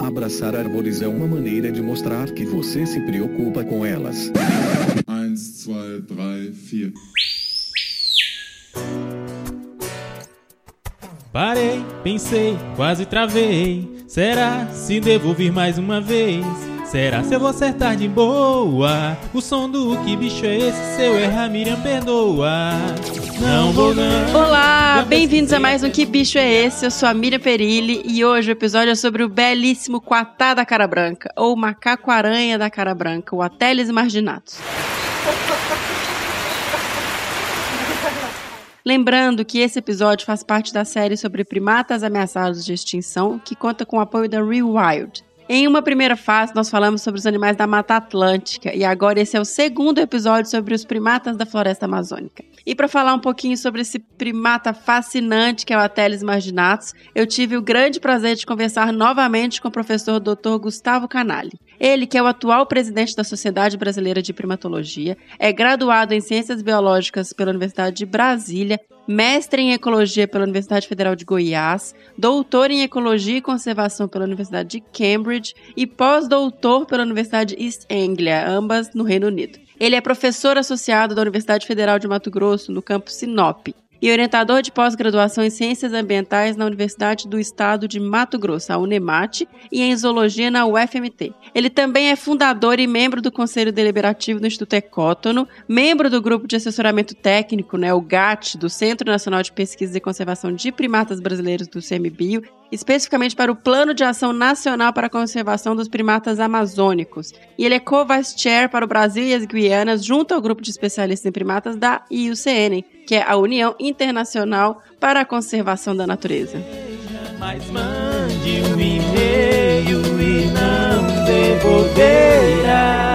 Abraçar árvores é uma maneira de mostrar que você se preocupa com elas. 1, 2, 3, 4. Parei, pensei, quase travei. Será se devo vir mais uma vez? Será se eu vou acertar de boa? O som do que bicho é esse? Se eu errar, Miriam perdoa. Não vou não. Olá, bem-vindos a mais um Que Bicho é Esse? Eu sou a Miriam Perilli e hoje o episódio é sobre o belíssimo Quatá da Cara Branca, ou Macaco-Aranha da Cara Branca, o Ateles marginatus. Lembrando que esse episódio faz parte da série sobre primatas ameaçados de extinção, que conta com o apoio da Rewired. Em uma primeira fase, nós falamos sobre os animais da Mata Atlântica e agora esse é o segundo episódio sobre os primatas da floresta amazônica. E para falar um pouquinho sobre esse primata fascinante que é o Ateles marginatus, eu tive o grande prazer de conversar novamente com o professor Dr. Gustavo Canali. Ele, que é o atual presidente da Sociedade Brasileira de Primatologia, é graduado em Ciências Biológicas pela Universidade de Brasília, mestre em Ecologia pela Universidade Federal de Goiás, doutor em Ecologia e Conservação pela Universidade de Cambridge e pós-doutor pela Universidade de East Anglia, ambas no Reino Unido. Ele é professor associado da Universidade Federal de Mato Grosso, no campus Sinop, e orientador de pós-graduação em Ciências Ambientais na Universidade do Estado de Mato Grosso, a Unemate, e em Zoologia na UFMT. Ele também é fundador e membro do Conselho Deliberativo do Instituto Ecótono, membro do Grupo de Assessoramento Técnico, né, o GAT, do Centro Nacional de Pesquisa e Conservação de Primatas Brasileiros do CMBio, especificamente para o Plano de Ação Nacional para a Conservação dos Primatas Amazônicos. E ele é co-vice chair para o Brasil e as Guianas, junto ao grupo de especialistas em primatas da IUCN, que é a União Internacional para a Conservação da Natureza. Mas mande um e-mail e não devolverá.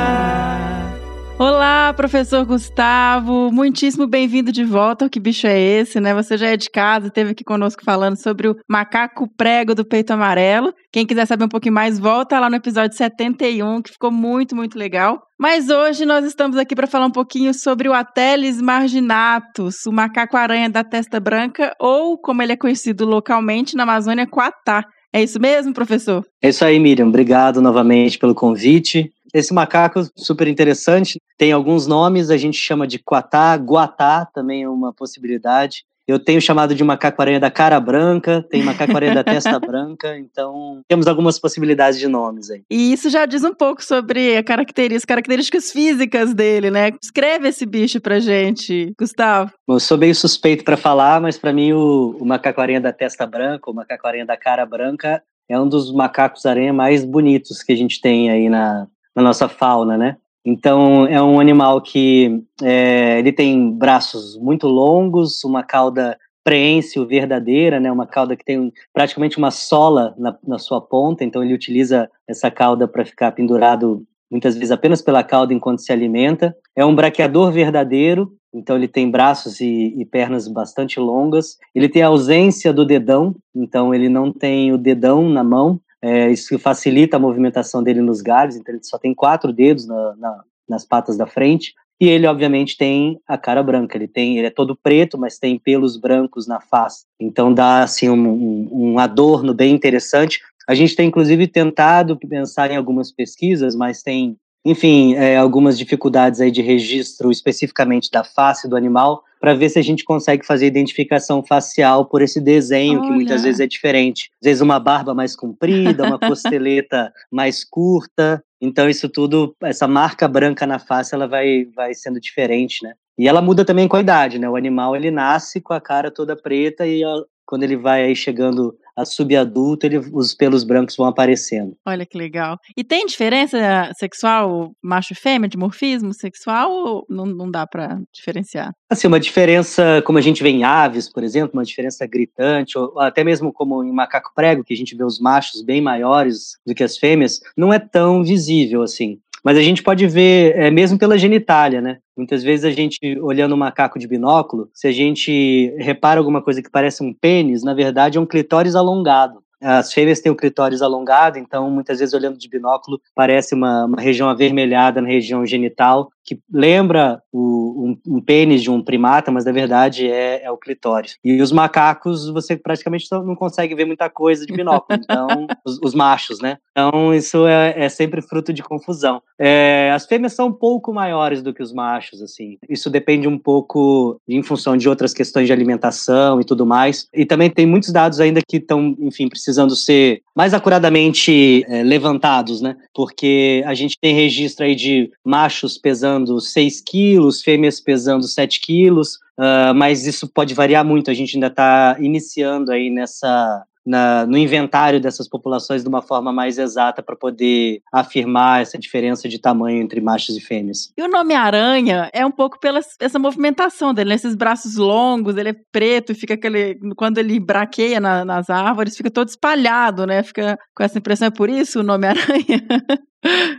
Olá, professor Gustavo, muitíssimo bem-vindo de volta Que Bicho é Esse, né? Você já é de casa, esteve aqui conosco falando sobre o macaco prego do peito amarelo. Quem quiser saber um pouquinho mais, volta lá no episódio 71, que ficou muito, muito legal. Mas hoje nós estamos aqui para falar um pouquinho sobre o Ateles marginatus, o macaco-aranha da testa branca, ou como ele é conhecido localmente na Amazônia, Quatá. É isso mesmo, professor? É isso aí, Miriam. Obrigado novamente pelo convite. Esse macaco super interessante, tem alguns nomes, a gente chama de quatá, guatá também é uma possibilidade. Eu tenho chamado de macaco-aranha da cara branca, tem macaco-aranha da testa branca, então temos algumas possibilidades de nomes aí. E isso já diz um pouco sobre a característica, as características físicas dele, né? Escreve esse bicho pra gente, Gustavo. Bom, eu sou meio suspeito para falar, mas para mim o, o macaco-aranha da testa branca, o macaco-aranha da cara branca, é um dos macacos-aranha mais bonitos que a gente tem aí na, na nossa fauna, né? Então é um animal que é, ele tem braços muito longos, uma cauda preensil verdadeira, né? Uma cauda que tem praticamente uma sola na, na sua ponta. Então ele utiliza essa cauda para ficar pendurado muitas vezes apenas pela cauda enquanto se alimenta. É um braqueador verdadeiro. Então ele tem braços e, e pernas bastante longas. Ele tem a ausência do dedão. Então ele não tem o dedão na mão. É, isso facilita a movimentação dele nos galhos, então ele só tem quatro dedos na, na, nas patas da frente. E ele, obviamente, tem a cara branca. Ele tem, ele é todo preto, mas tem pelos brancos na face. Então dá assim um, um, um adorno bem interessante. A gente tem inclusive tentado pensar em algumas pesquisas, mas tem, enfim, é, algumas dificuldades aí de registro especificamente da face do animal para ver se a gente consegue fazer identificação facial por esse desenho que muitas Olha. vezes é diferente. Às vezes uma barba mais comprida, uma costeleta mais curta. Então isso tudo, essa marca branca na face, ela vai, vai sendo diferente, né? E ela muda também com a idade, né? O animal ele nasce com a cara toda preta e quando ele vai aí chegando a subadulto, ele, os pelos brancos vão aparecendo. Olha que legal. E tem diferença sexual, macho e fêmea, de morfismo sexual, ou não, não dá pra diferenciar? Assim, uma diferença, como a gente vê em aves, por exemplo, uma diferença gritante, ou até mesmo como em macaco prego, que a gente vê os machos bem maiores do que as fêmeas, não é tão visível assim. Mas a gente pode ver, é, mesmo pela genitália, né? Muitas vezes a gente, olhando um macaco de binóculo, se a gente repara alguma coisa que parece um pênis, na verdade é um clitóris alongado. As fêmeas têm o clitóris alongado, então muitas vezes olhando de binóculo parece uma, uma região avermelhada na região genital, que lembra o, um, um, pênis de um primata, mas na verdade é, é, o clitóris. E os macacos, você praticamente não consegue ver muita coisa de binóculo, então, os, os, machos, né? Então, isso é, é sempre fruto de confusão. É, as fêmeas são um pouco maiores do que os machos, assim. Isso depende um pouco em função de outras questões de alimentação e tudo mais. E também tem muitos dados ainda que estão, enfim, precisando ser mais acuradamente é, levantados, né? Porque a gente tem registro aí de machos pesando 6 quilos, fêmeas pesando 7 quilos, uh, mas isso pode variar muito. A gente ainda está iniciando aí nessa, na, no inventário dessas populações de uma forma mais exata para poder afirmar essa diferença de tamanho entre machos e fêmeas. E o nome aranha é um pouco pela essa movimentação dele, né? esses braços longos, ele é preto fica aquele quando ele braqueia na, nas árvores, fica todo espalhado, né? Fica com essa impressão é por isso o nome aranha.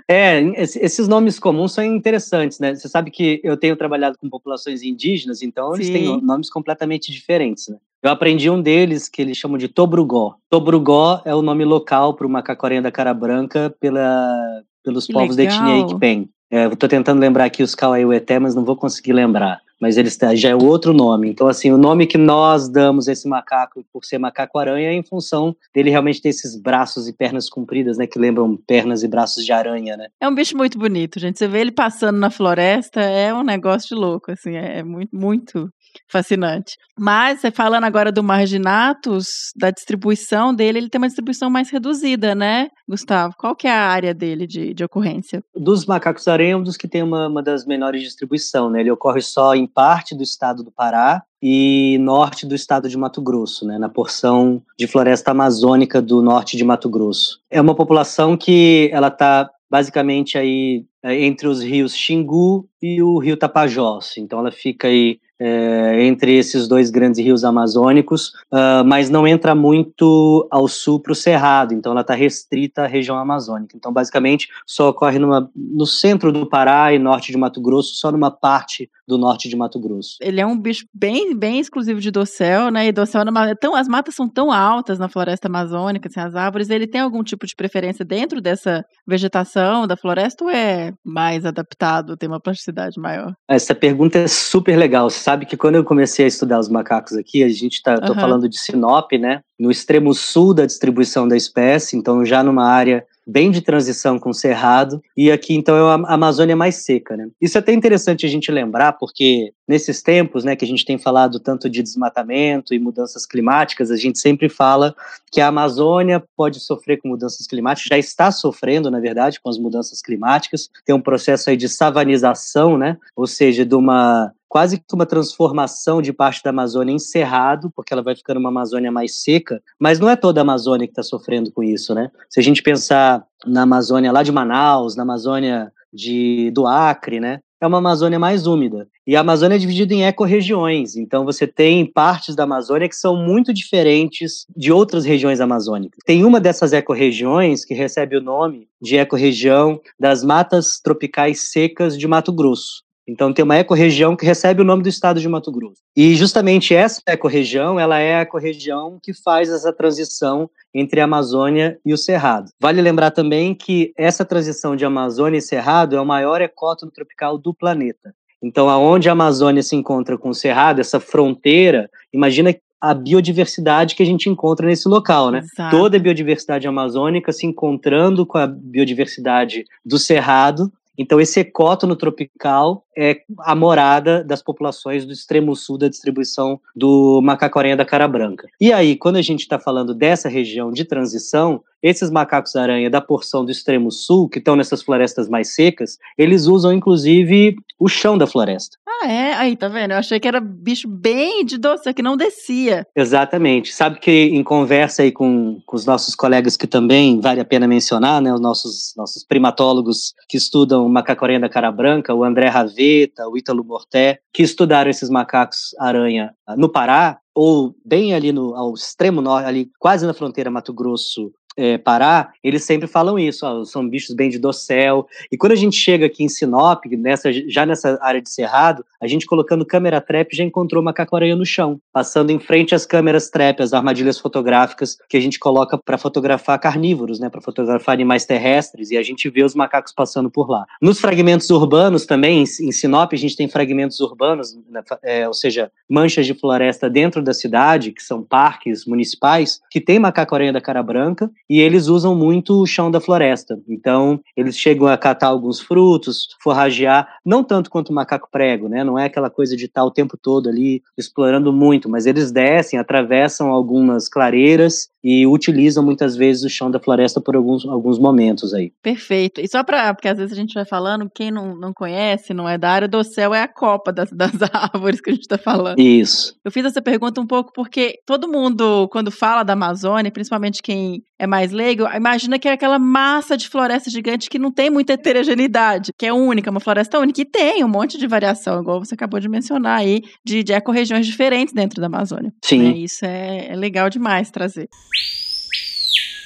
É, esses nomes comuns são interessantes, né? Você sabe que eu tenho trabalhado com populações indígenas, então eles Sim. têm nomes completamente diferentes, né? Eu aprendi um deles que eles chamam de Tobrugó. Tobrugó é o nome local para o macaco-aranha da cara branca pela, pelos que povos legal. da etnia Ikpen. É, Estou tentando lembrar aqui os Kauaiueté, mas não vou conseguir lembrar. Mas eles já é outro nome. Então, assim, o nome que nós damos a esse macaco por ser macaco-aranha é em função dele realmente ter esses braços e pernas compridas, né? Que lembram pernas e braços de aranha, né? É um bicho muito bonito, gente. Você vê ele passando na floresta, é um negócio de louco, assim. É muito, muito fascinante. Mas, falando agora do Marginatus, da distribuição dele, ele tem uma distribuição mais reduzida, né, Gustavo? Qual que é a área dele de, de ocorrência? Dos macacos aranha, é um dos que tem uma, uma das menores distribuição, né? Ele ocorre só em parte do estado do Pará e norte do estado de Mato Grosso, né, na porção de floresta amazônica do norte de Mato Grosso. É uma população que ela está basicamente aí entre os rios Xingu e o rio Tapajós. Então ela fica aí é, entre esses dois grandes rios amazônicos, uh, mas não entra muito ao sul para o Cerrado, então ela está restrita à região amazônica. Então, basicamente, só ocorre numa, no centro do Pará e norte de Mato Grosso, só numa parte do norte de Mato Grosso. Ele é um bicho bem, bem exclusivo de dossel, né? E dossel é, é tão, as matas são tão altas na floresta amazônica, assim, as árvores, ele tem algum tipo de preferência dentro dessa vegetação da floresta ou é mais adaptado, tem uma plasticidade maior? Essa pergunta é super legal sabe que quando eu comecei a estudar os macacos aqui, a gente está uhum. falando de Sinop, né? No extremo sul da distribuição da espécie, então já numa área bem de transição com o cerrado, e aqui então é a Amazônia mais seca, né? Isso é até interessante a gente lembrar, porque nesses tempos, né, que a gente tem falado tanto de desmatamento e mudanças climáticas, a gente sempre fala que a Amazônia pode sofrer com mudanças climáticas, já está sofrendo, na verdade, com as mudanças climáticas, tem um processo aí de savanização, né? Ou seja, de uma quase que uma transformação de parte da Amazônia em cerrado, porque ela vai ficando uma Amazônia mais seca, mas não é toda a Amazônia que está sofrendo com isso, né? Se a gente pensar na Amazônia lá de Manaus, na Amazônia de, do Acre, né? É uma Amazônia mais úmida. E a Amazônia é dividida em ecorregiões. Então você tem partes da Amazônia que são muito diferentes de outras regiões amazônicas. Tem uma dessas ecorregiões que recebe o nome de ecorregião das matas tropicais secas de Mato Grosso. Então tem uma ecorregião que recebe o nome do estado de Mato Grosso. E justamente essa ecorregião, ela é a ecorregião que faz essa transição entre a Amazônia e o Cerrado. Vale lembrar também que essa transição de Amazônia e Cerrado é o maior ecótono tropical do planeta. Então, aonde a Amazônia se encontra com o Cerrado, essa fronteira, imagina a biodiversidade que a gente encontra nesse local, né? Exato. Toda a biodiversidade amazônica se encontrando com a biodiversidade do Cerrado então, esse ecótono tropical é a morada das populações do extremo sul da distribuição do macaco-aranha da cara branca. E aí, quando a gente está falando dessa região de transição, esses macacos-aranha da porção do extremo sul, que estão nessas florestas mais secas, eles usam inclusive o chão da floresta. Ah, é? Aí, tá vendo? Eu achei que era bicho bem de doce, que não descia. Exatamente. Sabe que em conversa aí com, com os nossos colegas que também vale a pena mencionar, né? Os nossos, nossos primatólogos que estudam o macaco-aranha da cara branca, o André Raveta, o Ítalo Morté, que estudaram esses macacos-aranha no Pará, ou bem ali no ao extremo norte, ali quase na fronteira Mato Grosso é, Pará, eles sempre falam isso, ó, são bichos bem de dossel. E quando a gente chega aqui em Sinop, nessa, já nessa área de Cerrado, a gente colocando câmera trap já encontrou macaco-aranha no chão, passando em frente às câmeras trap, as armadilhas fotográficas que a gente coloca para fotografar carnívoros, né, para fotografar animais terrestres, e a gente vê os macacos passando por lá. Nos fragmentos urbanos também, em Sinop, a gente tem fragmentos urbanos, né, é, ou seja, manchas de floresta dentro da cidade, que são parques municipais, que tem macaco-aranha da cara branca, e eles usam muito o chão da floresta. Então, eles chegam a catar alguns frutos, forragear, não tanto quanto o macaco prego, né? Não é aquela coisa de estar o tempo todo ali explorando muito, mas eles descem, atravessam algumas clareiras e utilizam muitas vezes o chão da floresta por alguns, alguns momentos aí. Perfeito. E só para, porque às vezes a gente vai falando, quem não, não conhece, não é da área do céu, é a copa das, das árvores que a gente está falando. Isso. Eu fiz essa pergunta um pouco porque todo mundo, quando fala da Amazônia, principalmente quem é mais leigo, imagina que é aquela massa de floresta gigante que não tem muita heterogeneidade, que é única, uma floresta única, e tem um monte de variação, igual você acabou de mencionar aí, de, de ecorregiões diferentes dentro da Amazônia. Sim. É, isso é, é legal demais trazer.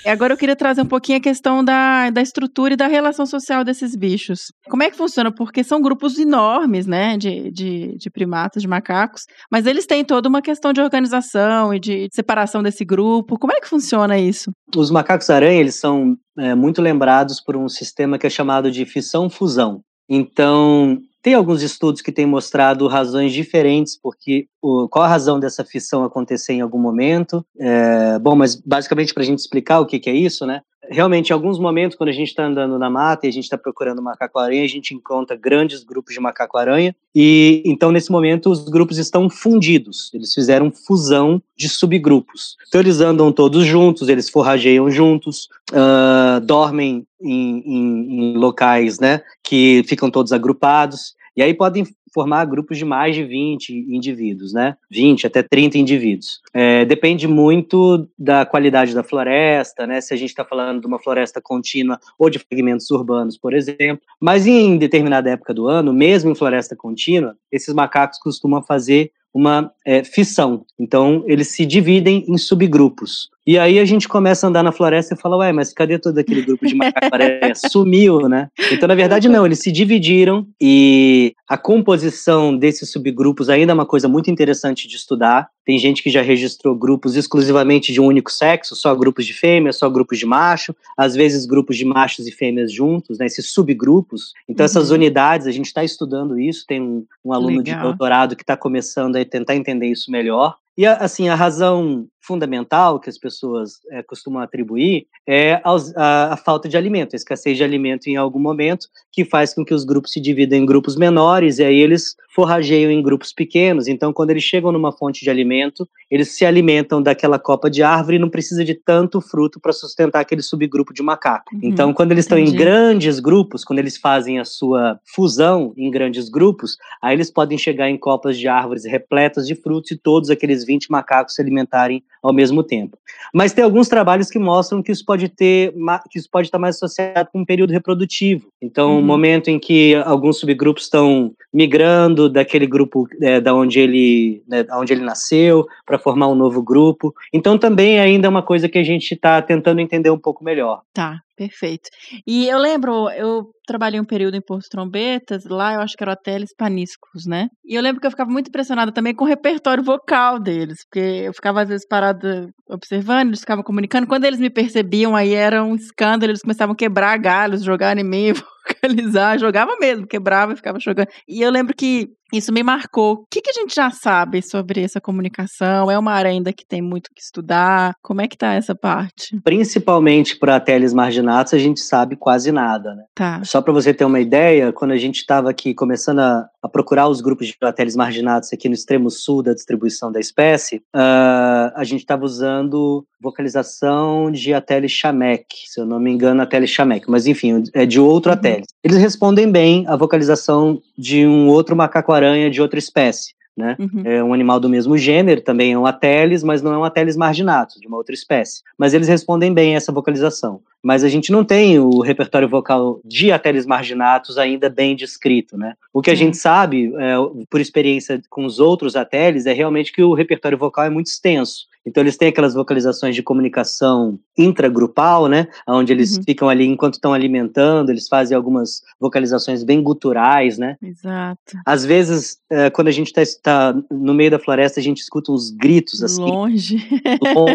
Agora eu queria trazer um pouquinho a questão da, da estrutura e da relação social desses bichos. Como é que funciona? Porque são grupos enormes, né, de, de, de primatas, de macacos, mas eles têm toda uma questão de organização e de separação desse grupo. Como é que funciona isso? Os macacos-aranha, eles são é, muito lembrados por um sistema que é chamado de fissão-fusão. Então, tem alguns estudos que têm mostrado razões diferentes, porque o, qual a razão dessa fissão acontecer em algum momento. É, bom, mas basicamente para a gente explicar o que, que é isso, né? Realmente, em alguns momentos, quando a gente está andando na mata e a gente está procurando macaco-aranha, a gente encontra grandes grupos de macaco-aranha. E então, nesse momento, os grupos estão fundidos. Eles fizeram fusão de subgrupos. Então, eles andam todos juntos, eles forrageiam juntos, uh, dormem em, em, em locais né, que ficam todos agrupados. E aí podem formar grupos de mais de 20 indivíduos, né? 20 até 30 indivíduos. É, depende muito da qualidade da floresta, né? Se a gente está falando de uma floresta contínua ou de fragmentos urbanos, por exemplo. Mas em determinada época do ano, mesmo em floresta contínua, esses macacos costumam fazer uma é, fissão. Então, eles se dividem em subgrupos. E aí a gente começa a andar na floresta e fala, ué, mas cadê todo aquele grupo de macacaré? Sumiu, né? Então, na verdade, não, eles se dividiram e a composição desses subgrupos ainda é uma coisa muito interessante de estudar. Tem gente que já registrou grupos exclusivamente de um único sexo, só grupos de fêmeas, só grupos de macho, às vezes grupos de machos e fêmeas juntos, né, esses subgrupos. Então, uhum. essas unidades, a gente está estudando isso, tem um, um aluno Legal. de doutorado que está começando a tentar entender isso melhor. E, assim, a razão fundamental que as pessoas é, costumam atribuir é aos, a, a, falta de alimento, a escassez de alimento em algum momento, que faz com que os grupos se dividam em grupos menores e aí eles forrageiam em grupos pequenos. Então, quando eles chegam numa fonte de alimento, eles se alimentam daquela copa de árvore e não precisa de tanto fruto para sustentar aquele subgrupo de macaco. Uhum, então, quando eles estão em grandes grupos, quando eles fazem a sua fusão em grandes grupos, aí eles podem chegar em copas de árvores repletas de frutos e todos aqueles 20 macacos se alimentarem ao mesmo tempo. Mas tem alguns trabalhos que mostram que isso pode ter, que isso pode estar mais associado com um período reprodutivo. Então, uhum. o momento em que alguns subgrupos estão migrando daquele grupo é, da onde ele, né, onde ele nasceu, para formar um novo grupo. Então, também ainda é uma coisa que a gente está tentando entender um pouco melhor. Tá. Perfeito. E eu lembro, eu trabalhei um período em Porto Trombetas, lá eu acho que era hotel Paniscos, né? E eu lembro que eu ficava muito impressionada também com o repertório vocal deles, porque eu ficava às vezes parada observando, eles ficavam comunicando. Quando eles me percebiam, aí era um escândalo, eles começavam a quebrar galhos, jogar em mim, vocalizar, jogava mesmo, quebrava e ficava jogando. E eu lembro que isso me marcou. O que, que, a gente já sabe sobre essa comunicação? É uma área ainda que tem muito que estudar? Como é que tá essa parte? Principalmente para teles marginatos, a gente sabe quase nada, né? Tá. Só para você ter uma ideia, quando a gente estava aqui começando a, a, procurar os grupos de teles marginatos aqui no extremo sul da distribuição da espécie, uh, a gente estava usando vocalização de Ateles chamek, se eu não me engano, Ateles chamek, mas enfim, é de outro uhum. Eles respondem bem à vocalização de um outro macaco-aranha de outra espécie. Né? Uhum. É um animal do mesmo gênero, também é um ateles, mas não é um ateles marginato, de uma outra espécie. Mas eles respondem bem a essa vocalização. Mas a gente não tem o repertório vocal de ateles marginatos ainda bem descrito, né? O que a uhum. gente sabe, é, por experiência com os outros ateles, é realmente que o repertório vocal é muito extenso Então eles têm aquelas vocalizações de comunicação intragrupal, né? Onde eles Uhum. ficam ali enquanto estão alimentando, eles fazem algumas vocalizações bem guturais, né? Exato. Às vezes, eh, quando a gente está no meio da floresta, a gente escuta uns gritos assim, Longe.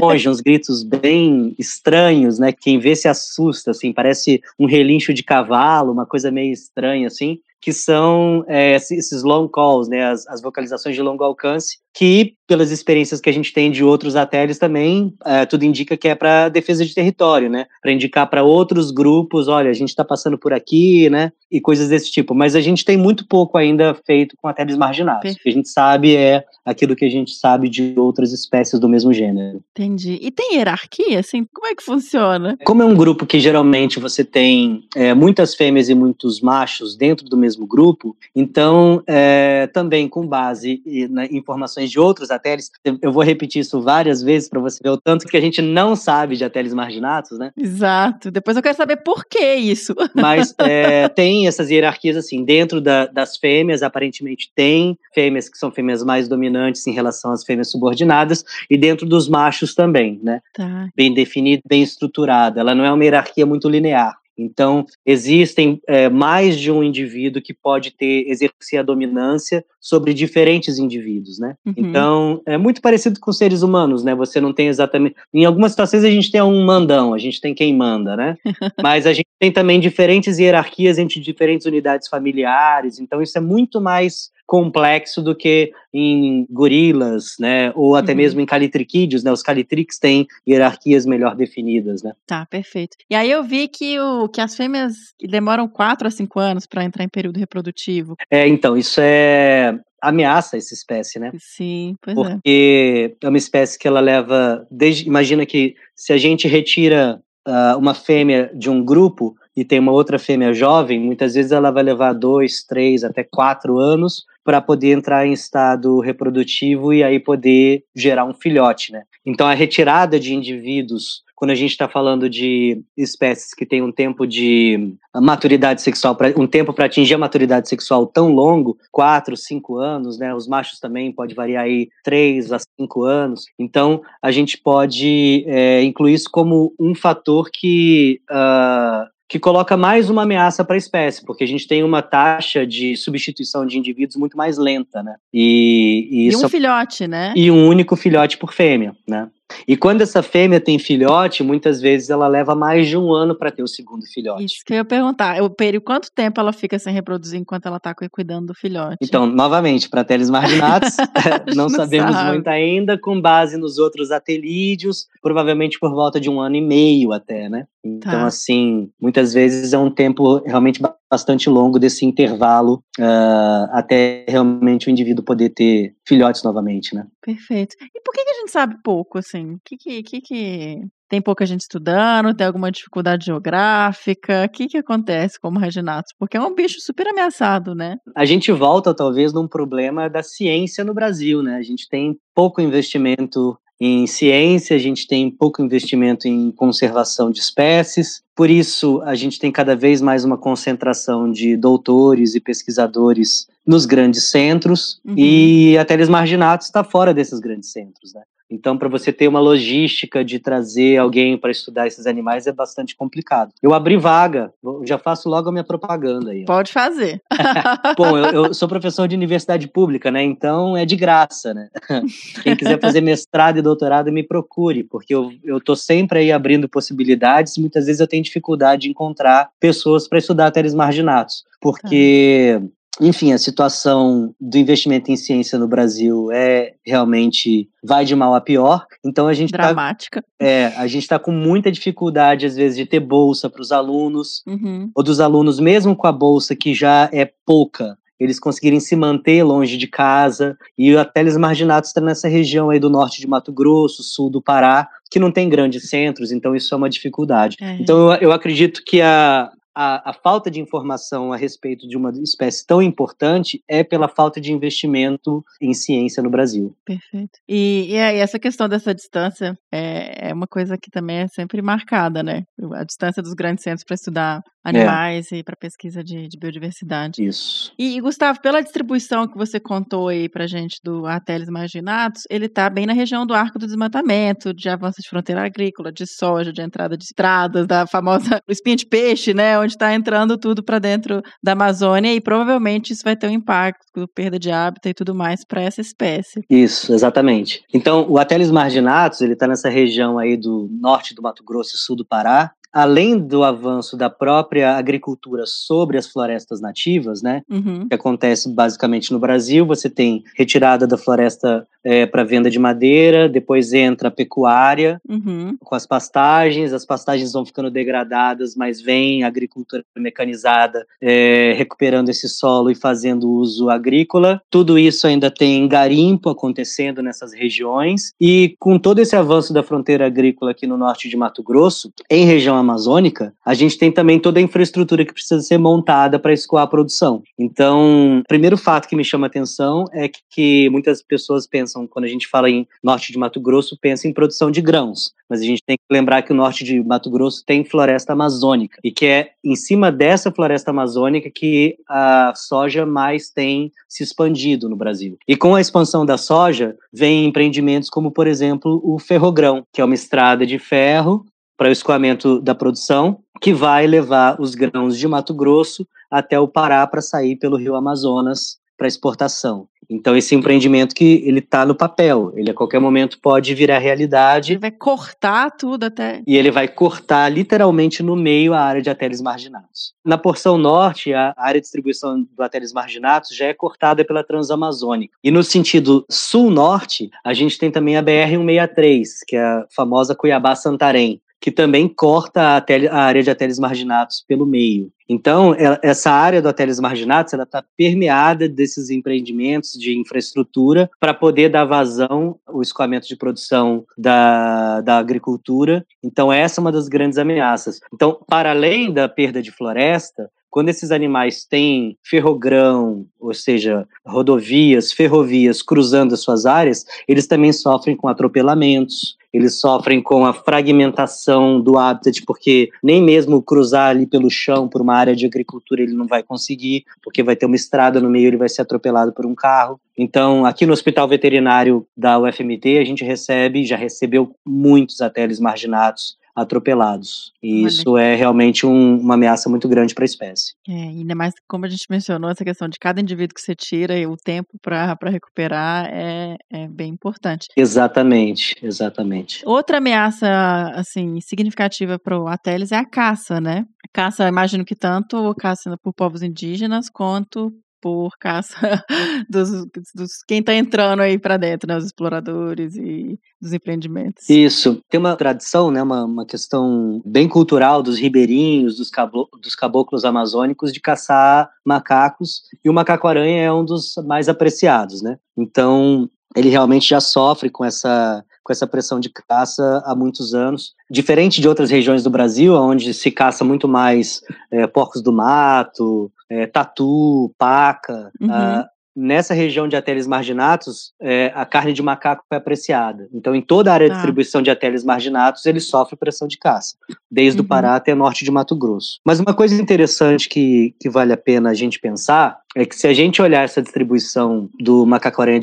longe, uns gritos bem estranhos, né? Quem vê se assusta, assim, parece um relincho de cavalo, uma coisa meio estranha, assim, que são é, esses long calls, né? As, as, vocalizações de longo alcance, que, pelas experiências que a gente tem de outros satélites também, é, tudo indica que é para defesa de território, né? Para indicar para outros grupos, olha, a gente está passando por aqui, né? E coisas desse tipo. Mas a gente tem muito pouco ainda feito com satélites marginados. O que a gente sabe é aquilo que a gente sabe de outras espécies do mesmo gênero. Entendi. E tem hierarquia, assim? Como é que funciona? Como é um grupo que geralmente você tem é, muitas fêmeas e muitos machos dentro do mesmo grupo, então é, também com base em informações de outros satélites, eu vou repetir isso várias vezes para você ver o tanto que a gente não sabe de satélites marginados, né? Exato. Depois eu quero saber por que isso. Mas é, tem essas hierarquias assim, dentro da, das fêmeas, aparentemente tem fêmeas que são fêmeas mais dominantes em relação às fêmeas subordinadas, e dentro dos machos também, né? Tá. Bem definido, bem estruturada. Ela não é uma hierarquia muito linear. Então, existem é, mais de um indivíduo que pode ter exercer a dominância sobre diferentes indivíduos, né? Uhum. Então, é muito parecido com seres humanos, né? Você não tem exatamente. Em algumas situações a gente tem um mandão, a gente tem quem manda, né? Mas a gente tem também diferentes hierarquias entre diferentes unidades familiares. Então, isso é muito mais complexo do que em gorilas, né, ou até Uhum. mesmo em calitriquídeos, né, os calitrix têm hierarquias melhor definidas, né. Tá, perfeito. E aí eu vi que, o, que as fêmeas demoram 4 a 5 anos para entrar em período reprodutivo. É, então, isso é ameaça essa espécie, né? Sim, pois Porque é. é uma espécie que ela leva desde, imagina que se a gente retira uh, uma fêmea de um grupo e tem uma outra fêmea jovem, muitas vezes ela vai levar dois, três, até quatro anos para poder entrar em estado reprodutivo e aí poder gerar um filhote, né? Então a retirada de indivíduos, quando a gente está falando de espécies que têm um tempo de maturidade sexual, um tempo para atingir a maturidade sexual tão longo, quatro, cinco anos, né? Os machos também pode variar aí três a cinco anos. Então a gente pode é, incluir isso como um fator que uh, que coloca mais uma ameaça para a espécie, porque a gente tem uma taxa de substituição de indivíduos muito mais lenta, né? E, e, e isso, um filhote, né? E um único filhote por fêmea, né? E quando essa fêmea tem filhote, muitas vezes ela leva mais de um ano para ter o segundo filhote. Isso que eu ia perguntar. Eu peri quanto tempo ela fica sem reproduzir enquanto ela está cuidando do filhote? Então, novamente, para teles marginatos, não, não, sabemos sabe. muito ainda, com base nos outros atelídeos, provavelmente por volta de um ano e meio até, né? Então, Tá. assim, muitas vezes é um tempo realmente bastante longo desse intervalo uh, até realmente o indivíduo poder ter filhotes novamente, né? Perfeito. E por que, que a gente sabe pouco, assim? Que que, que que tem pouca gente estudando? Tem alguma dificuldade geográfica? O que que acontece com o marginatos? Porque é um bicho super ameaçado, né? A gente volta, talvez, num problema da ciência no Brasil, né? A gente tem pouco investimento em ciência, a gente tem pouco investimento em conservação de espécies, por isso a gente tem cada vez mais uma concentração de doutores e pesquisadores nos grandes centros Uhum. e a Teles Marginatos está fora desses grandes centros, né? Então, para você ter uma logística de trazer alguém para estudar esses animais é bastante complicado. Eu abri vaga, já faço logo a minha propaganda aí. ó. Pode fazer. Bom, eu, eu sou professor de universidade pública, né? Então é de graça, né? Quem quiser fazer mestrado e doutorado, me procure, porque eu, eu tô sempre aí abrindo possibilidades. Muitas vezes eu tenho dificuldade de encontrar pessoas para estudar teres marginatos, porque enfim, a situação do investimento em ciência no Brasil é realmente vai de mal a pior. Então a gente tá, Dramática. é, a gente está com muita dificuldade às vezes de ter bolsa para os alunos Uhum. ou dos alunos mesmo com a bolsa que já é pouca, eles conseguirem se manter longe de casa e até eles marginados estão nessa região aí do norte de Mato Grosso, sul do Pará, que não tem grandes centros, então isso é uma dificuldade. É. Então eu, eu acredito que a, a, a, falta de informação a respeito de uma espécie tão importante é pela falta de investimento em ciência no Brasil. Perfeito. E, e essa questão dessa distância é, é, uma coisa que também é sempre marcada, né? A distância dos grandes centros para estudar animais é. e para pesquisa de, de, biodiversidade. Isso. E, Gustavo, pela distribuição que você contou aí para gente do Ateles Marginatos, ele está bem na região do Arco do Desmatamento, de avanço de fronteira agrícola, de soja, de entrada de estradas, da famosa espinha de peixe, né, onde está entrando tudo para dentro da Amazônia e provavelmente isso vai ter um impacto, perda de hábitat e tudo mais para essa espécie. Isso, exatamente. Então, o Ateles marginatus, ele está nessa região aí do norte do Mato Grosso e sul do Pará, além do avanço da própria agricultura sobre as florestas nativas, né, uhum. que acontece basicamente no Brasil, você tem retirada da floresta é, para venda de madeira, depois entra a pecuária uhum. com as pastagens, as pastagens vão ficando degradadas, mas vem a agricultura mecanizada é, recuperando esse solo e fazendo uso agrícola. Tudo isso ainda tem garimpo acontecendo nessas regiões e com todo esse avanço da fronteira agrícola aqui no norte de Mato Grosso, em região amazônica, a gente tem também toda a infraestrutura que precisa ser montada para escoar a produção. Então, o primeiro fato que me chama a atenção é que, que muitas pessoas pensam, quando a gente fala em norte de Mato Grosso, pensa em produção de grãos. Mas a gente tem que lembrar que o norte de Mato Grosso tem floresta amazônica e que é em cima dessa floresta amazônica que a soja mais tem se expandido no Brasil. E com a expansão da soja, vem empreendimentos como, por exemplo, o ferrogrão, que é uma estrada de ferro para o escoamento da produção, que vai levar os grãos de Mato Grosso até o Pará para sair pelo Rio Amazonas para exportação. Então esse empreendimento que ele está no papel, ele a qualquer momento pode virar realidade. Ele vai cortar tudo até. E ele vai cortar literalmente no meio a área de ateres marginados. Na porção norte, a área de distribuição do ateres marginados já é cortada pela Transamazônica. E no sentido sul-norte, a gente tem também a BR 163, que é a famosa Cuiabá-Santarém, que também corta a, tele, a, área de ateres marginados pelo meio. Então, essa área do ateres marginados ela está permeada desses empreendimentos de infraestrutura para poder dar vazão ao escoamento de produção da, da agricultura. Então, essa é uma das grandes ameaças. Então, para além da perda de floresta, quando esses animais têm ferrogrão, ou seja, rodovias, ferrovias cruzando as suas áreas, eles também sofrem com atropelamentos, eles sofrem com a fragmentação do habitat, porque nem mesmo cruzar ali pelo chão, por uma área de agricultura, ele não vai conseguir, porque vai ter uma estrada no meio, ele vai ser atropelado por um carro. Então, aqui no Hospital Veterinário da UFMT, a gente recebe, já recebeu muitos ateles marginados atropelados. E Olha. isso é realmente um, uma ameaça muito grande para a espécie. É, ainda mais como a gente mencionou, essa questão de cada indivíduo que você tira e o tempo para recuperar é, é bem importante. Exatamente, exatamente. Outra ameaça, assim, significativa para o Ateles é a caça, né? A caça, imagino que tanto caça por povos indígenas quanto por caça dos, dos quem está entrando aí para dentro, né, os exploradores e dos empreendimentos. Isso. Tem uma tradição, né, uma, uma questão bem cultural dos ribeirinhos, dos, cabo, dos caboclos amazônicos de caçar macacos, e o macaco-aranha é um dos mais apreciados, né? Então, ele realmente já sofre com essa com essa pressão de caça há muitos anos. Diferente de outras regiões do Brasil, onde se caça muito mais é, porcos do mato, é, tatu, paca, uhum. uh, nessa região de ateles marginatos, é, a carne de macaco é apreciada. Então, em toda a área de ah. distribuição de ateles marginatos, ele sofre pressão de caça, desde uhum. o Pará até norte de Mato Grosso. Mas uma coisa interessante que, que vale a pena a gente pensar é que se a gente olhar essa distribuição do macaco-aranha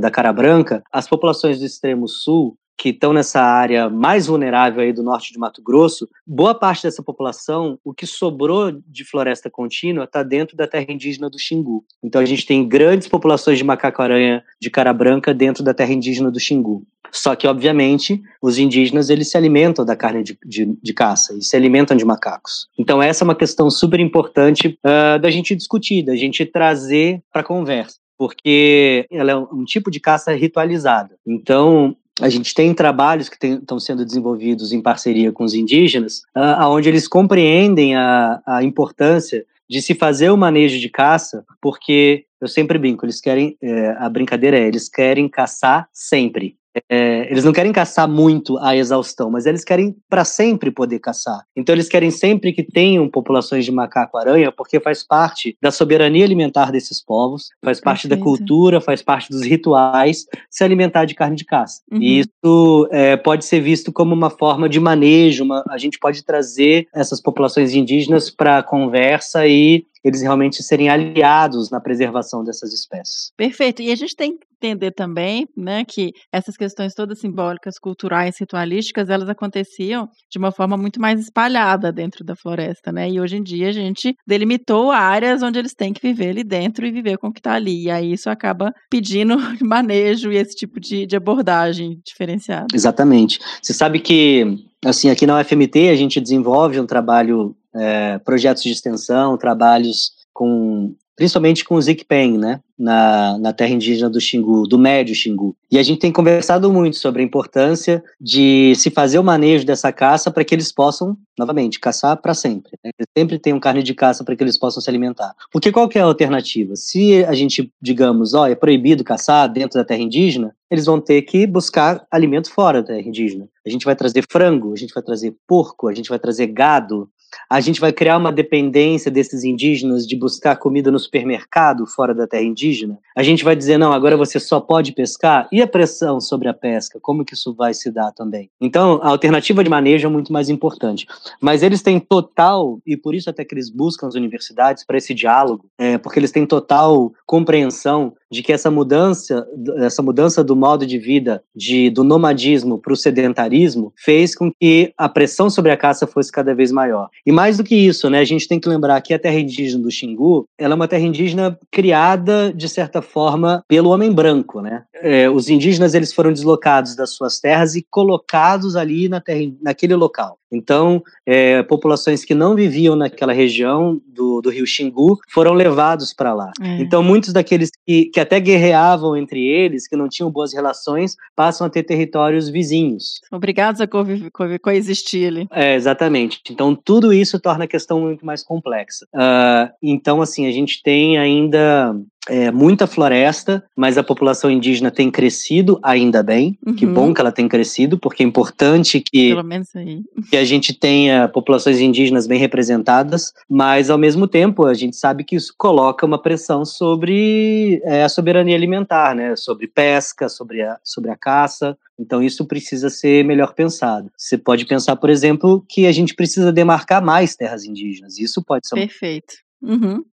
da cara branca, as populações do extremo sul que estão nessa área mais vulnerável aí do norte de Mato Grosso, boa parte dessa população, o que sobrou de floresta contínua está dentro da terra indígena do Xingu. Então a gente tem grandes populações de macaco-aranha de cara branca dentro da terra indígena do Xingu. Só que, obviamente, os indígenas eles se alimentam da carne de, de, de caça e se alimentam de macacos. Então essa é uma questão super importante uh, da gente discutir, da gente trazer para a conversa porque ela é um tipo de caça ritualizada. Então, a gente tem trabalhos que estão sendo desenvolvidos em parceria com os indígenas, uh, onde eles compreendem a, a importância de se fazer o manejo de caça, porque eu sempre brinco, eles querem, é, a brincadeira é, eles querem caçar sempre. É, eles não querem caçar muito a exaustão, mas eles querem para sempre poder caçar. Então eles querem sempre que tenham populações de macaco-aranha, porque faz parte da soberania alimentar desses povos, faz parte Perfeito. da cultura, faz parte dos rituais se alimentar de carne de caça. Uhum. E isso é, pode ser visto como uma forma de manejo, uma, a gente pode trazer essas populações indígenas para a conversa e eles realmente serem aliados na preservação dessas espécies. Perfeito. E a gente tem que entender também, né, que essas questões todas simbólicas, culturais, ritualísticas, elas aconteciam de uma forma muito mais espalhada dentro da floresta, né? E hoje em dia a gente delimitou áreas onde eles têm que viver ali dentro e viver com o que está ali. E aí isso acaba pedindo manejo e esse tipo de, de abordagem diferenciada. Exatamente. Você sabe que assim aqui na UFMT a gente desenvolve um trabalho é, projetos de extensão, trabalhos com principalmente com o Zikpen, né, na, na terra indígena do Xingu, do Médio Xingu. E a gente tem conversado muito sobre a importância de se fazer o manejo dessa caça para que eles possam, novamente, caçar para sempre. Né? Sempre tem um carne de caça para que eles possam se alimentar. Porque qual que é a alternativa? Se a gente, digamos, ó, é proibido caçar dentro da terra indígena, eles vão ter que buscar alimento fora da terra indígena. A gente vai trazer frango, a gente vai trazer porco, a gente vai trazer gado, a gente vai criar uma dependência desses indígenas de buscar comida no supermercado fora da terra indígena? A gente vai dizer, não, agora você só pode pescar? E a pressão sobre a pesca? Como que isso vai se dar também? Então, a alternativa de manejo é muito mais importante. Mas eles têm total, e por isso até que eles buscam as universidades para esse diálogo, é, porque eles têm total compreensão de que essa mudança, essa mudança do modo de vida de, do nomadismo para o sedentarismo fez com que a pressão sobre a caça fosse cada vez maior. E mais do que isso, né, a gente tem que lembrar que a terra indígena do Xingu, ela é uma terra indígena criada de certa forma pelo homem branco, né? É, os indígenas eles foram deslocados das suas terras e colocados ali na terra, naquele local. Então, é, populações que não viviam naquela região do, do rio Xingu foram levados para lá. É. Então, muitos daqueles que, que até guerreavam entre eles, que não tinham boas relações, passam a ter territórios vizinhos. Obrigados a co co coexistir ali. É, exatamente. Então, tudo isso torna a questão muito mais complexa. Uh, então, assim, a gente tem ainda é, muita floresta, mas a população indígena tem crescido, ainda bem. Uhum. Que bom que ela tem crescido, porque é importante que, que a gente tenha populações indígenas bem representadas, mas ao mesmo tempo a gente sabe que isso coloca uma pressão sobre é, a soberania alimentar, né? sobre pesca, sobre a, sobre a caça. Então isso precisa ser melhor pensado. Você pode pensar, por exemplo, que a gente precisa demarcar mais terras indígenas. Isso pode ser. Perfeito. Uhum.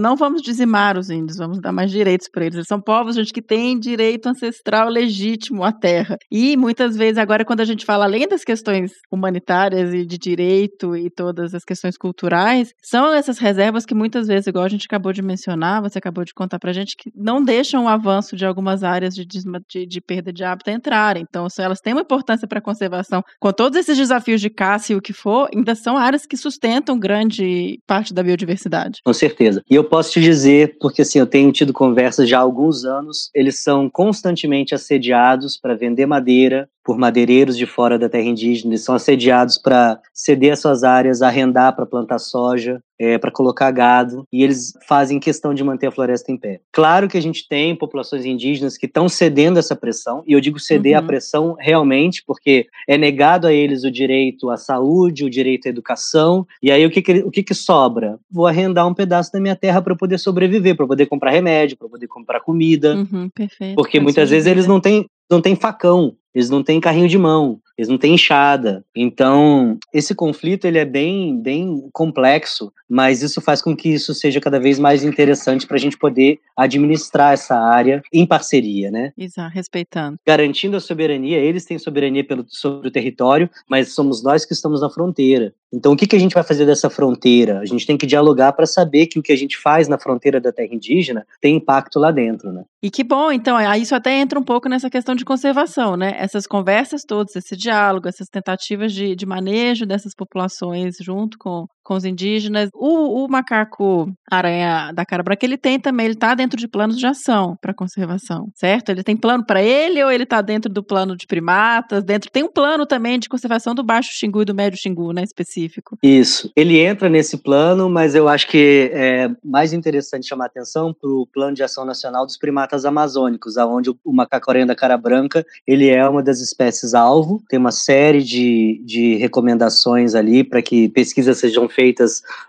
Não vamos dizimar os índios, vamos dar mais direitos para eles. Eles são povos, gente, que tem direito ancestral legítimo à terra. E muitas vezes, agora, quando a gente fala além das questões humanitárias e de direito e todas as questões culturais, são essas reservas que muitas vezes, igual a gente acabou de mencionar, você acabou de contar para gente, que não deixam o avanço de algumas áreas de, de, de perda de hábitat entrar. Então, elas têm uma importância para a conservação. Com todos esses desafios de caça e o que for, ainda são áreas que sustentam grande parte da biodiversidade. Com certeza certeza. E eu posso te dizer, porque assim, eu tenho tido conversas já há alguns anos, eles são constantemente assediados para vender madeira, por madeireiros de fora da terra indígena, eles são assediados para ceder as suas áreas, arrendar para plantar soja, é, para colocar gado, e eles fazem questão de manter a floresta em pé. Claro que a gente tem populações indígenas que estão cedendo essa pressão, e eu digo ceder uhum. a pressão realmente, porque é negado a eles o direito à saúde, o direito à educação, e aí o que, que o que, que sobra? Vou arrendar um pedaço da minha terra para poder sobreviver, para poder comprar remédio, para poder comprar comida. Uhum, perfeito. Porque muitas vezes eles não têm, não têm facão, eles não têm carrinho de mão, eles não têm enxada. Então, esse conflito ele é bem, bem complexo, mas isso faz com que isso seja cada vez mais interessante para a gente poder administrar essa área em parceria, né? Exato, respeitando. Garantindo a soberania, eles têm soberania pelo, sobre o território, mas somos nós que estamos na fronteira. Então, o que, que a gente vai fazer dessa fronteira? A gente tem que dialogar para saber que o que a gente faz na fronteira da terra indígena tem impacto lá dentro, né? E que bom, então, isso até entra um pouco nessa questão de conservação, né? Essas conversas todas, esse diálogo, essas tentativas de, de manejo dessas populações junto com com os indígenas. O, o macaco aranha da cara branca, ele tem também, ele tá dentro de planos de ação para conservação, certo? Ele tem plano para ele ou ele tá dentro do plano de primatas? Dentro tem um plano também de conservação do baixo xingu e do médio xingu, né, específico. Isso. Ele entra nesse plano, mas eu acho que é mais interessante chamar atenção para o Plano de Ação Nacional dos Primatas Amazônicos, aonde o macaco-aranha da cara branca, ele é uma das espécies alvo. Tem uma série de, de recomendações ali para que pesquisas sejam feitas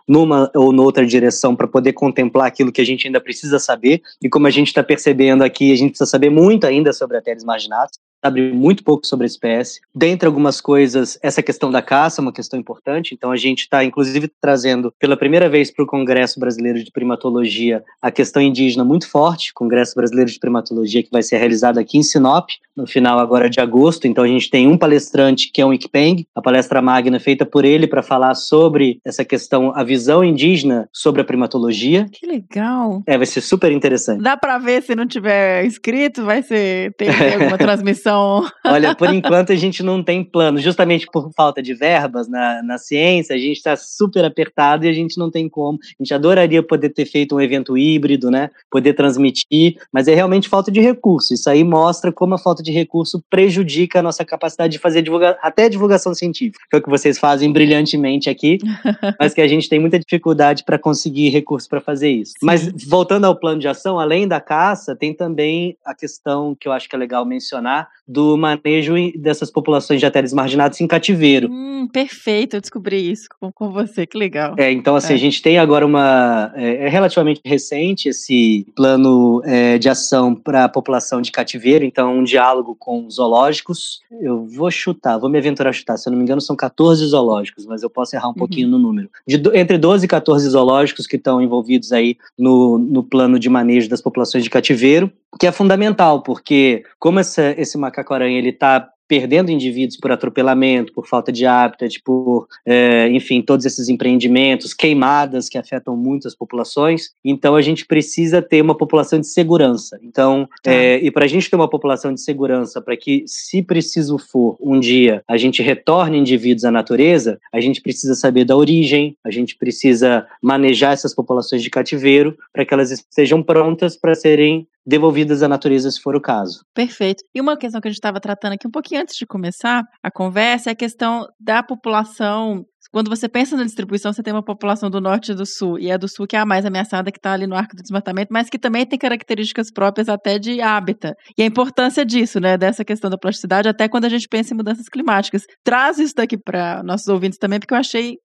numa ou noutra direção para poder contemplar aquilo que a gente ainda precisa saber. E como a gente está percebendo aqui, a gente precisa saber muito ainda sobre a Teres marginatus sabe muito pouco sobre a espécie. Dentre algumas coisas, essa questão da caça é uma questão importante. Então, a gente está, inclusive, trazendo pela primeira vez para o Congresso Brasileiro de Primatologia a questão indígena muito forte, Congresso Brasileiro de Primatologia, que vai ser realizado aqui em Sinop, no final agora de agosto. Então, a gente tem um palestrante que é um Ikpeng, a palestra magna feita por ele para falar sobre essa questão, a visão indígena sobre a primatologia. Que legal! É, vai ser super interessante. Dá para ver se não tiver inscrito, vai ser tem alguma transmissão então. Olha, por enquanto a gente não tem plano, justamente por falta de verbas na, na ciência, a gente está super apertado e a gente não tem como. A gente adoraria poder ter feito um evento híbrido, né? Poder transmitir, mas é realmente falta de recurso. Isso aí mostra como a falta de recurso prejudica a nossa capacidade de fazer divulga até divulgação científica, que é o que vocês fazem brilhantemente aqui, mas que a gente tem muita dificuldade para conseguir recurso para fazer isso. Sim. Mas voltando ao plano de ação, além da caça, tem também a questão que eu acho que é legal mencionar do manejo dessas populações de atéreos marginados em cativeiro. Hum, perfeito, eu descobri isso com, com você, que legal. É, então, assim, é. a gente tem agora uma. É, é relativamente recente esse plano é, de ação para a população de cativeiro, então, um diálogo com zoológicos. Eu vou chutar, vou me aventurar a chutar, se eu não me engano, são 14 zoológicos, mas eu posso errar um uhum. pouquinho no número. De, entre 12 e 14 zoológicos que estão envolvidos aí no, no plano de manejo das populações de cativeiro, que é fundamental, porque como essa, esse macaco-aranha ele está perdendo indivíduos por atropelamento, por falta de hábitat, por, é, enfim, todos esses empreendimentos, queimadas que afetam muitas populações. Então, a gente precisa ter uma população de segurança. Então, tá. é, e para a gente ter uma população de segurança, para que, se preciso for, um dia a gente retorne indivíduos à natureza, a gente precisa saber da origem, a gente precisa manejar essas populações de cativeiro para que elas estejam prontas para serem devolvidas à natureza, se for o caso. Perfeito. E uma questão que a gente estava tratando aqui um pouquinho antes de começar a conversa é a questão da população quando você pensa na distribuição, você tem uma população do norte e do sul, e é do sul que é a mais ameaçada, que está ali no arco do desmatamento, mas que também tem características próprias até de hábitat. E a importância disso, né, dessa questão da plasticidade, até quando a gente pensa em mudanças climáticas. Traz isso daqui para nossos ouvintes também, porque eu achei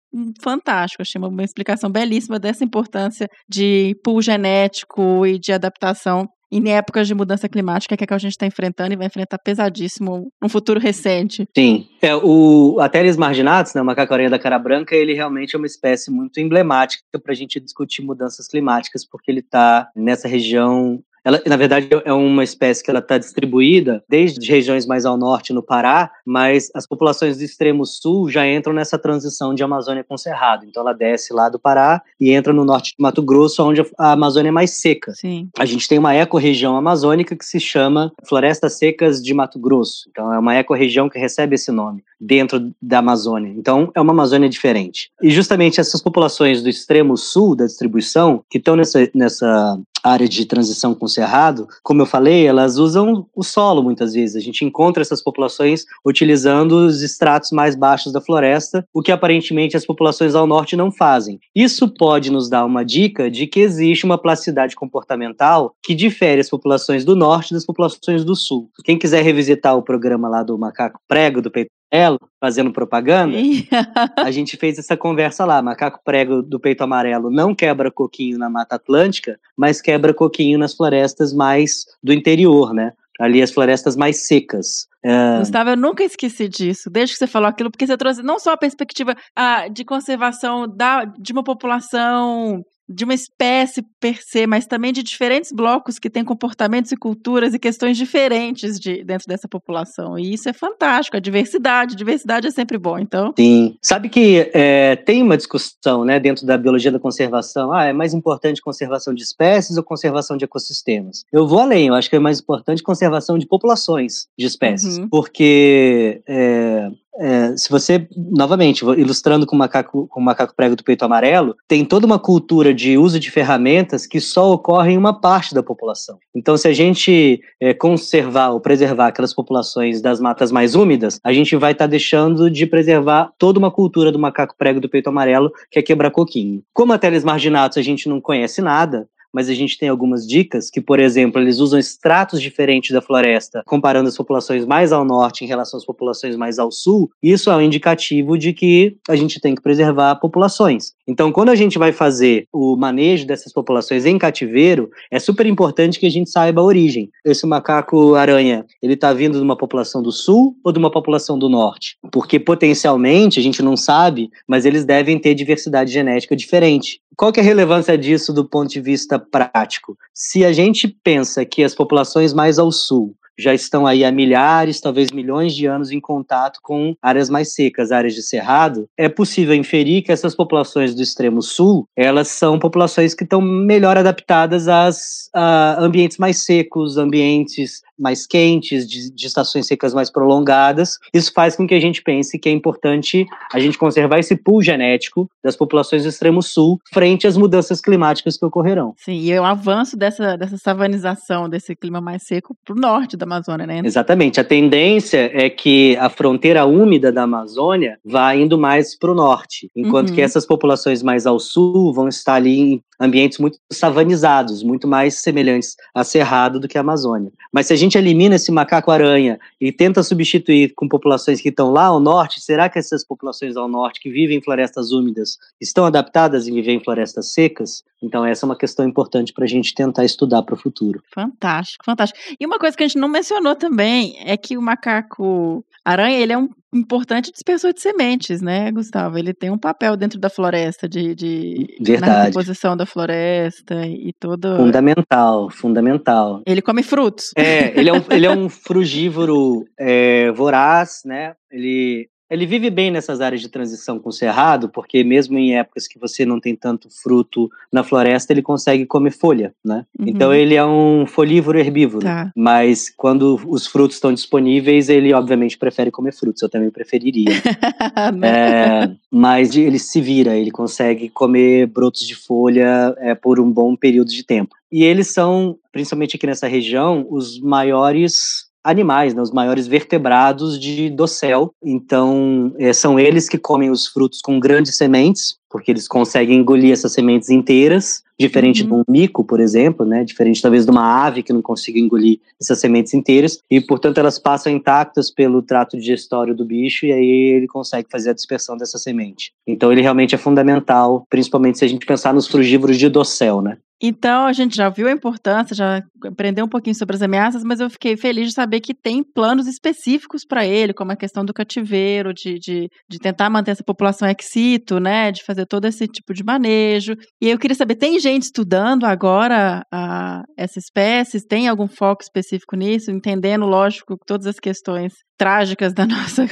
fantástico, achei uma explicação belíssima dessa importância de pool genético e de adaptação em épocas de mudança climática que, é que a gente está enfrentando e vai enfrentar pesadíssimo no futuro recente. Sim. É, o Ateres marginatus, né, o macaco-aranha da cara branca, ele realmente é uma espécie muito emblemática para a gente discutir mudanças climáticas, porque ele está nessa região ela, na verdade, é uma espécie que ela está distribuída desde regiões mais ao norte, no Pará, mas as populações do extremo sul já entram nessa transição de Amazônia com Cerrado. Então, ela desce lá do Pará e entra no norte de Mato Grosso, onde a Amazônia é mais seca. Sim. A gente tem uma ecorregião amazônica que se chama Florestas Secas de Mato Grosso. Então, é uma ecorregião que recebe esse nome dentro da Amazônia. Então, é uma Amazônia diferente. E justamente essas populações do extremo sul da distribuição, que estão nessa, nessa área de transição com cerrado, como eu falei, elas usam o solo muitas vezes. A gente encontra essas populações utilizando os estratos mais baixos da floresta, o que aparentemente as populações ao norte não fazem. Isso pode nos dar uma dica de que existe uma plasticidade comportamental que difere as populações do norte das populações do sul. Quem quiser revisitar o programa lá do macaco prego do peito amarelo, fazendo propaganda, a gente fez essa conversa lá. Macaco prego do peito amarelo não quebra coquinho na Mata Atlântica, mas quebra coquinho nas florestas mais do interior, né? Ali as florestas mais secas. É... Gustavo, eu nunca esqueci disso, desde que você falou aquilo, porque você trouxe não só a perspectiva ah, de conservação da, de uma população de uma espécie per se, mas também de diferentes blocos que têm comportamentos e culturas e questões diferentes de, dentro dessa população. E isso é fantástico, a diversidade, diversidade é sempre bom, então... Sim, sabe que é, tem uma discussão né, dentro da biologia da conservação, ah, é mais importante conservação de espécies ou conservação de ecossistemas? Eu vou além, eu acho que é mais importante conservação de populações de espécies, uhum. porque... É, é, se você, novamente, ilustrando com o macaco, com o macaco prego do peito amarelo, tem toda uma cultura de uso de ferramentas que só ocorre em uma parte da população. Então, se a gente é, conservar ou preservar aquelas populações das matas mais úmidas, a gente vai estar tá deixando de preservar toda uma cultura do macaco prego do peito amarelo, que é quebrar coquinho. Como a Teles marginatus a gente não conhece nada, mas a gente tem algumas dicas que, por exemplo, eles usam estratos diferentes da floresta, comparando as populações mais ao norte em relação às populações mais ao sul. Isso é um indicativo de que a gente tem que preservar populações. Então, quando a gente vai fazer o manejo dessas populações em cativeiro, é super importante que a gente saiba a origem. Esse macaco aranha, ele está vindo de uma população do sul ou de uma população do norte? Porque potencialmente a gente não sabe, mas eles devem ter diversidade genética diferente. Qual que é a relevância disso do ponto de vista prático? Se a gente pensa que as populações mais ao sul já estão aí há milhares, talvez milhões de anos em contato com áreas mais secas, áreas de cerrado, é possível inferir que essas populações do extremo sul, elas são populações que estão melhor adaptadas às, a ambientes mais secos, ambientes mais quentes, de, de, estações secas mais prolongadas. Isso faz com que a gente pense que é importante a gente conservar esse pool genético das populações do extremo sul frente às mudanças climáticas que ocorrerão. Sim, e o avanço dessa, dessa savanização, desse clima mais seco para o norte da Amazônia, né? Exatamente. A tendência é que a fronteira úmida da Amazônia vá indo mais para o norte, enquanto uhum. que essas populações mais ao sul vão estar ali em ambientes muito savanizados, muito mais semelhantes a Cerrado do que a Amazônia. Mas se a gente elimina esse macaco-aranha e tenta substituir com populações que estão lá ao norte, será que essas populações ao norte que vivem em florestas úmidas estão adaptadas em viver em florestas secas? Então essa é uma questão importante para a gente tentar estudar para o futuro. Fantástico, fantástico. E uma coisa que a gente não mencionou também é que o macaco aranha ele é um importante dispersor de sementes, né, Gustavo? Ele tem um papel dentro da floresta, de, de na composição da floresta e todo. Fundamental, fundamental. Ele come frutos. É, ele é um, ele é um frugívoro é, voraz, né? Ele ele vive bem nessas áreas de transição com o cerrado, porque mesmo em épocas que você não tem tanto fruto na floresta, ele consegue comer folha, né? Uhum. Então ele é um folívoro herbívoro. Tá. Mas quando os frutos estão disponíveis, ele obviamente prefere comer frutos. Eu também preferiria. é, mas ele se vira, ele consegue comer brotos de folha é, por um bom período de tempo. E eles são, principalmente aqui nessa região, os maiores animais, né, os maiores vertebrados de dossel. Então, é, são eles que comem os frutos com grandes sementes, porque eles conseguem engolir essas sementes inteiras, diferente uhum. de um mico, por exemplo, né, diferente talvez de uma ave que não consiga engolir essas sementes inteiras, e portanto elas passam intactas pelo trato digestório do bicho e aí ele consegue fazer a dispersão dessa semente. Então ele realmente é fundamental, principalmente se a gente pensar nos frugívoros de dossel, né? Então, a gente já viu a importância, já aprendeu um pouquinho sobre as ameaças, mas eu fiquei feliz de saber que tem planos específicos para ele, como a questão do cativeiro, de, de, de tentar manter essa população ex situ, né, de fazer todo esse tipo de manejo. E eu queria saber, tem gente estudando agora a, essa espécie? Tem algum foco específico nisso? Entendendo, lógico, todas as questões trágicas da nossa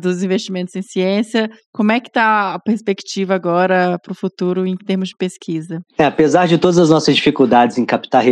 dos investimentos em ciência. Como é que está a perspectiva agora para o futuro em termos de pesquisa? É, apesar de todas as nossas dificuldades em captar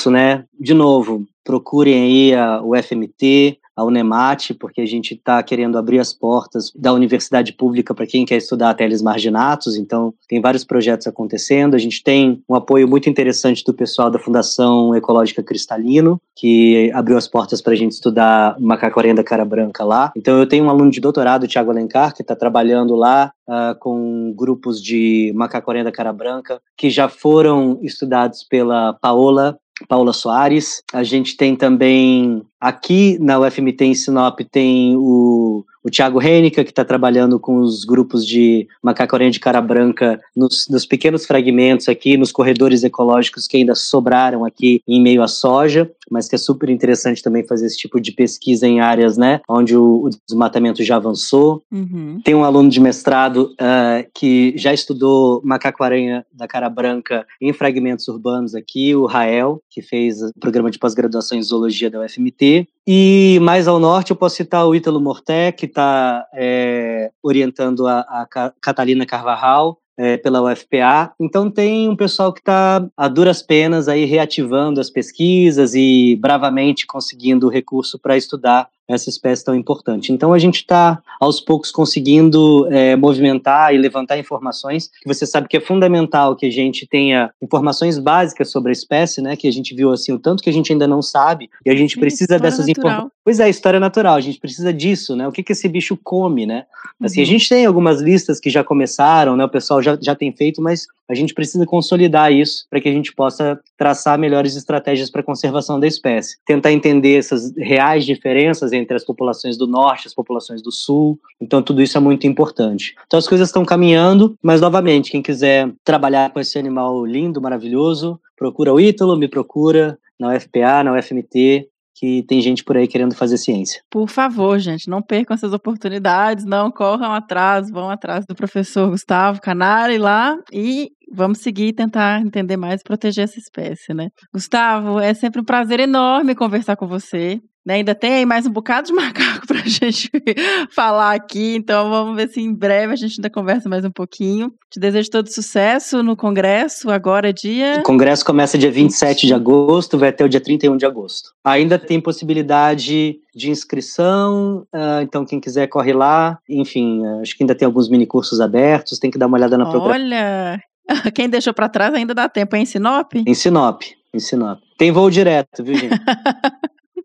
recurso, né? De novo, procurem aí a, o FMT, a Unemate, porque a gente está querendo abrir as portas da universidade pública para quem quer estudar teles marginatos, então tem vários projetos acontecendo. A gente tem um apoio muito interessante do pessoal da Fundação Ecológica Cristalino, que abriu as portas para a gente estudar macaco da cara branca lá. Então eu tenho um aluno de doutorado, Tiago Alencar, que está trabalhando lá uh, com grupos de macaco da cara branca, que já foram estudados pela Paola Paula Soares. A gente tem também aqui na UFMT em Sinop tem o o Thiago Renica, que está trabalhando com os grupos de macaco-aranha de cara branca nos, nos, pequenos fragmentos aqui, nos corredores ecológicos que ainda sobraram aqui em meio à soja, mas que é super interessante também fazer esse tipo de pesquisa em áreas, né, onde o, o desmatamento já avançou. Uhum. Tem um aluno de mestrado uh, que já estudou macaco-aranha da cara branca em fragmentos urbanos aqui, o Rael, que fez o programa de pós-graduação em zoologia da UFMT. E mais ao norte eu posso citar o Ítalo Morté, que está é, orientando a, a Catalina Carvajal, é, pela UFPA. Então tem um pessoal que está a duras penas aí reativando as pesquisas e bravamente conseguindo recurso para estudar essa espécie tão importante. Então a gente está aos poucos conseguindo é, movimentar e levantar informações que você sabe que é fundamental que a gente tenha informações básicas sobre a espécie, né? Que a gente viu assim o tanto que a gente ainda não sabe e a gente precisa dessas informações. Pois é, história natural. A gente precisa disso, né? O que que esse bicho come, né? Assim, Uhum. a gente tem algumas listas que já começaram, né? O pessoal já, já tem feito, mas a gente precisa consolidar isso para que a gente possa traçar melhores estratégias para a conservação da espécie. Tentar entender essas reais diferenças entre as populações do norte as populações do sul. Então, tudo isso é muito importante. Então, as coisas estão caminhando, mas, novamente, quem quiser trabalhar com esse animal lindo, maravilhoso, procura o Ítalo, me procura na UFPA, na UFMT, que tem gente por aí querendo fazer ciência. Por favor, gente, não percam essas oportunidades, não corram atrás, vão atrás do professor Gustavo Canari lá e vamos seguir e tentar entender mais e proteger essa espécie, né? Gustavo, é sempre um prazer enorme conversar com você. né? Ainda tem aí mais um bocado de macaco pra gente falar aqui, então vamos ver se em breve a gente ainda conversa mais um pouquinho. Te desejo todo sucesso no congresso, agora é dia... O congresso começa dia 27 de agosto, vai até o dia 31 de agosto. Ainda tem possibilidade de inscrição, ah, então quem quiser corre lá. Enfim, ah, acho que ainda tem alguns mini cursos abertos, tem que dar uma olhada na programação. Olha, quem deixou pra trás ainda dá tempo, hein, Sinop? Em Sinop, em Sinop. Tem voo direto, viu, gente?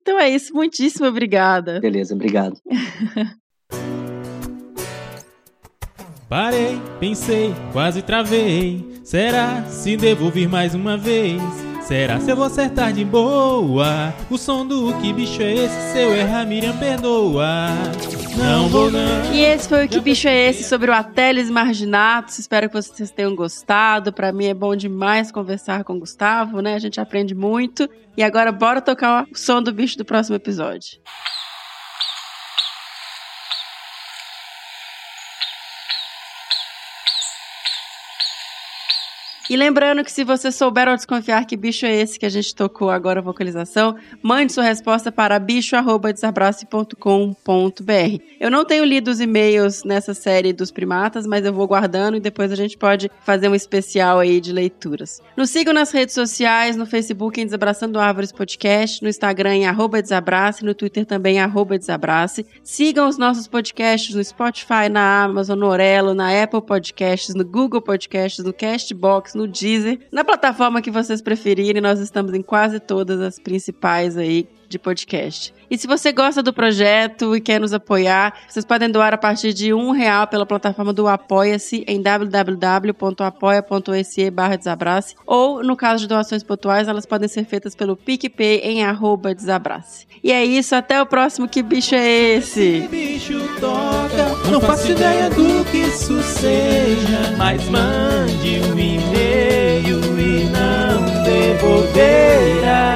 Então é isso, muitíssimo obrigada. Beleza, obrigado. Parei, pensei, quase travei. Será se devo vir mais uma vez? Será se eu vou acertar de boa? O som do que bicho é esse? Se eu errar, Miriam perdoa. Não vou não. E esse foi o Que Bicho é Esse sobre o Ateles Marginatus. Espero que vocês tenham gostado. Pra mim é bom demais conversar com o Gustavo, né? A gente aprende muito. E agora bora tocar o som do bicho do próximo episódio. E lembrando que se você souber ou desconfiar que bicho é esse que a gente tocou agora a vocalização, mande sua resposta para bicho@desabrace.com.br. Eu não tenho lido os e-mails nessa série dos primatas, mas eu vou guardando e depois a gente pode fazer um especial aí de leituras. Nos sigam nas redes sociais, no Facebook em Desabraçando Árvores Podcast, no Instagram em arroba Desabrace, no Twitter também arroba Desabrace. Sigam os nossos podcasts no Spotify, na Amazon, no Orelo, na Apple Podcasts, no Google Podcasts, no Castbox, no Deezer, na plataforma que vocês preferirem. Nós estamos em quase todas as principais aí de podcast. E se você gosta do projeto e quer nos apoiar, vocês podem doar a partir de um real pela plataforma do Apoia-se em www.apoia.se desabrace ou, no caso de doações pontuais, elas podem ser feitas pelo PicPay em arroba desabrace. E é isso, até o próximo Que Bicho é Esse? Que bicho toca? Não faço ideia do que isso seja, mas mande um e-mail e não devolverá.